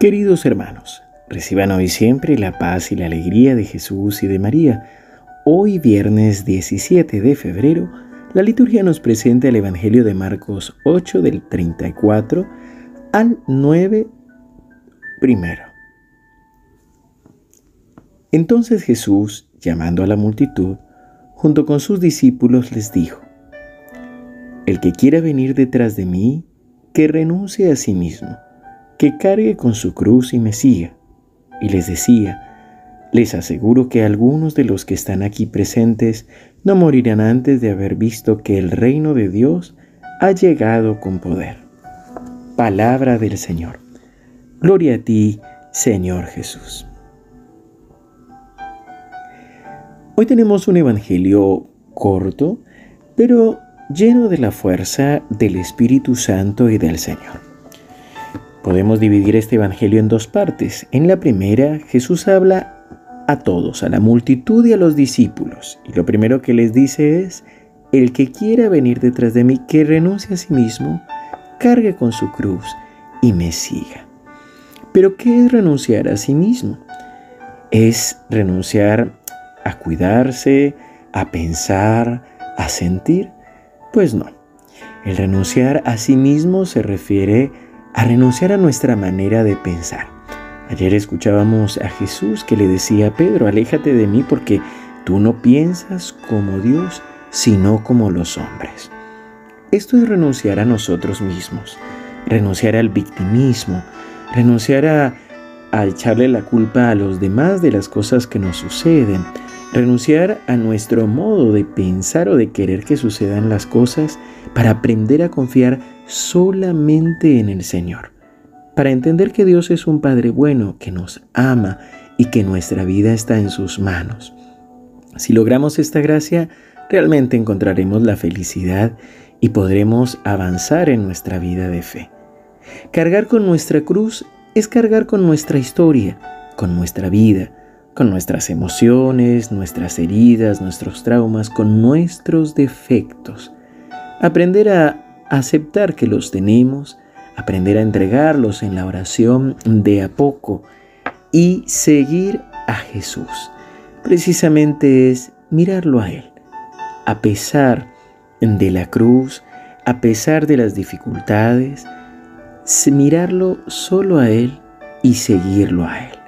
Queridos hermanos, reciban hoy siempre la paz y la alegría de Jesús y de María. Hoy viernes 17 de febrero, la liturgia nos presenta el Evangelio de Marcos 8 del 34 al 9 primero. Entonces Jesús, llamando a la multitud, junto con sus discípulos les dijo, El que quiera venir detrás de mí, que renuncie a sí mismo que cargue con su cruz y me siga. Y les decía, les aseguro que algunos de los que están aquí presentes no morirán antes de haber visto que el reino de Dios ha llegado con poder. Palabra del Señor. Gloria a ti, Señor Jesús. Hoy tenemos un evangelio corto, pero lleno de la fuerza del Espíritu Santo y del Señor. Podemos dividir este Evangelio en dos partes. En la primera, Jesús habla a todos, a la multitud y a los discípulos. Y lo primero que les dice es, el que quiera venir detrás de mí, que renuncie a sí mismo, cargue con su cruz y me siga. Pero ¿qué es renunciar a sí mismo? Es renunciar a cuidarse, a pensar, a sentir. Pues no. El renunciar a sí mismo se refiere a a renunciar a nuestra manera de pensar. Ayer escuchábamos a Jesús que le decía a Pedro, aléjate de mí porque tú no piensas como Dios, sino como los hombres. Esto es renunciar a nosotros mismos, renunciar al victimismo, renunciar a, echarle la culpa a los demás de las cosas que nos suceden, renunciar a nuestro modo de pensar o de querer que sucedan las cosas para aprender a confiar solamente en el Señor, para entender que Dios es un Padre bueno, que nos ama y que nuestra vida está en sus manos. Si logramos esta gracia, realmente encontraremos la felicidad y podremos avanzar en nuestra vida de fe. Cargar con nuestra cruz es cargar con nuestra historia, con nuestra vida, con nuestras emociones, nuestras heridas, nuestros traumas, con nuestros defectos. Aprender a aceptar que los tenemos, aprender a entregarlos en la oración de a poco y seguir a Jesús. Precisamente es mirarlo a Él, a pesar de la cruz, a pesar de las dificultades, mirarlo solo a Él y seguirlo a Él.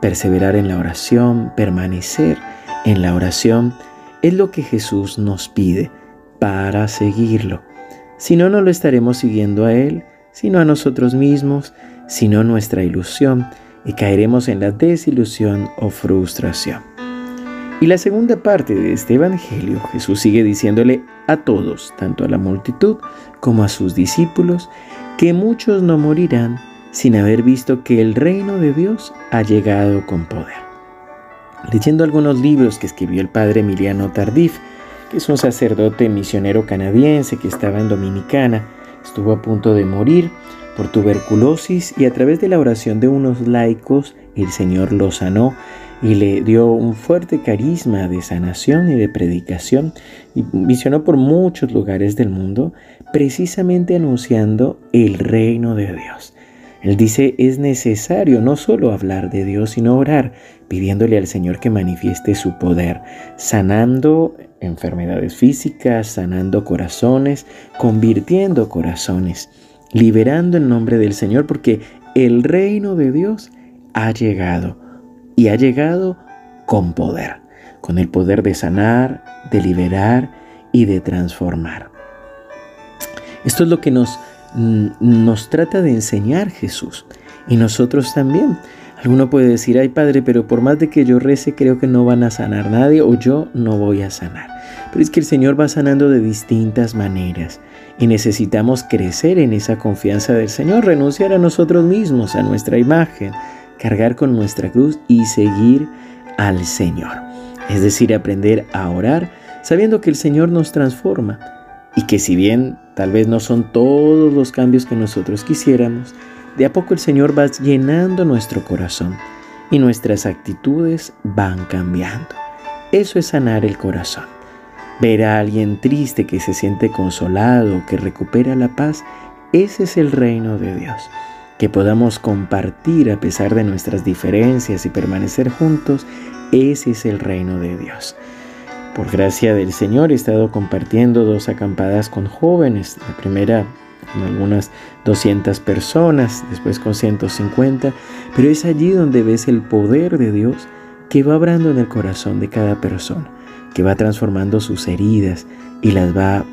Perseverar en la oración, permanecer en la oración, es lo que Jesús nos pide para seguirlo. Si no, no lo estaremos siguiendo a Él, sino a nosotros mismos, sino nuestra ilusión, y caeremos en la desilusión o frustración. Y la segunda parte de este Evangelio, Jesús sigue diciéndole a todos, tanto a la multitud como a sus discípulos, que muchos no morirán sin haber visto que el reino de Dios ha llegado con poder. Leyendo algunos libros que escribió el padre Emiliano Tardif, que es un sacerdote misionero canadiense que estaba en Dominicana, estuvo a punto de morir por tuberculosis y a través de la oración de unos laicos el Señor lo sanó y le dio un fuerte carisma de sanación y de predicación y misionó por muchos lugares del mundo precisamente anunciando el reino de Dios. Él dice, es necesario no solo hablar de Dios, sino orar, pidiéndole al Señor que manifieste su poder, sanando enfermedades físicas, sanando corazones, convirtiendo corazones, liberando en nombre del Señor, porque el reino de Dios ha llegado y ha llegado con poder, con el poder de sanar, de liberar y de transformar. Esto es lo que nos nos trata de enseñar Jesús y nosotros también. Alguno puede decir, ay Padre, pero por más de que yo rece, creo que no van a sanar nadie o yo no voy a sanar. Pero es que el Señor va sanando de distintas maneras y necesitamos crecer en esa confianza del Señor, renunciar a nosotros mismos, a nuestra imagen, cargar con nuestra cruz y seguir al Señor. Es decir, aprender a orar sabiendo que el Señor nos transforma y que si bien tal vez no son todos los cambios que nosotros quisiéramos, de a poco el Señor va llenando nuestro corazón y nuestras actitudes van cambiando. Eso es sanar el corazón. Ver a alguien triste que se siente consolado, que recupera la paz, ese es el reino de Dios. que podamos compartir a pesar de nuestras diferencias y permanecer juntos, ese es el reino de Dios. Por gracia del Señor he estado compartiendo dos acampadas con jóvenes. La primera con algunas 200 personas, después con 150, pero es allí donde ves el poder de Dios que va obrando en el corazón de cada persona, que va transformando sus heridas y las va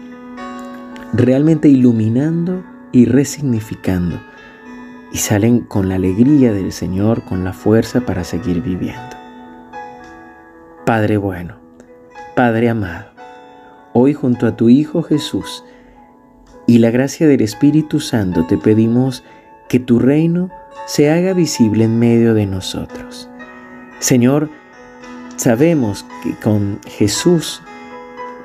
realmente iluminando y resignificando. Y salen con la alegría del Señor, con la fuerza para seguir viviendo. Padre bueno, Padre amado, hoy junto a tu Hijo Jesús y la gracia del Espíritu Santo te pedimos que tu reino se haga visible en medio de nosotros. Señor, sabemos que con Jesús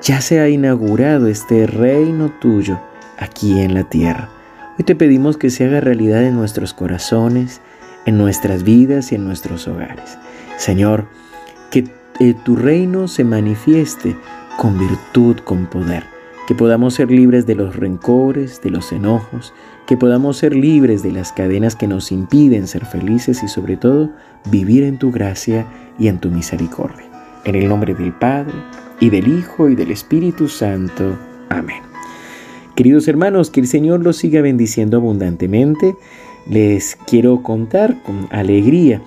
ya se ha inaugurado este reino tuyo aquí en la tierra. Hoy te pedimos que se haga realidad en nuestros corazones, en nuestras vidas y en nuestros hogares. Señor, que tu reino se manifieste con virtud, con poder. Que podamos ser libres de los rencores, de los enojos, que podamos ser libres de las cadenas que nos impiden ser felices y sobre todo vivir en tu gracia y en tu misericordia. En el nombre del Padre, y del Hijo, y del Espíritu Santo. Amén. Queridos hermanos, que el Señor los siga bendiciendo abundantemente. Les quiero contar con alegría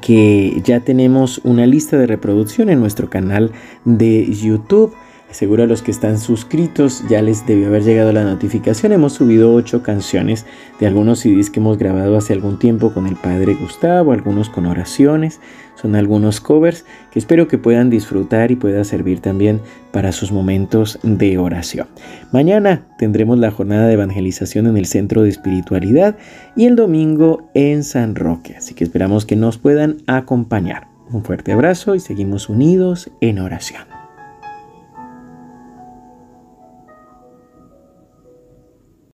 que ya tenemos una lista de reproducción en nuestro canal de YouTube Seguro a los que están suscritos ya les debió haber llegado la notificación. Hemos subido ocho canciones de algunos CDs que hemos grabado hace algún tiempo con el Padre Gustavo, algunos con oraciones. Son algunos covers que espero que puedan disfrutar y pueda servir también para sus momentos de oración. Mañana tendremos la jornada de evangelización en el Centro de Espiritualidad y el domingo en San Roque. Así que esperamos que nos puedan acompañar. Un fuerte abrazo y seguimos unidos en oración.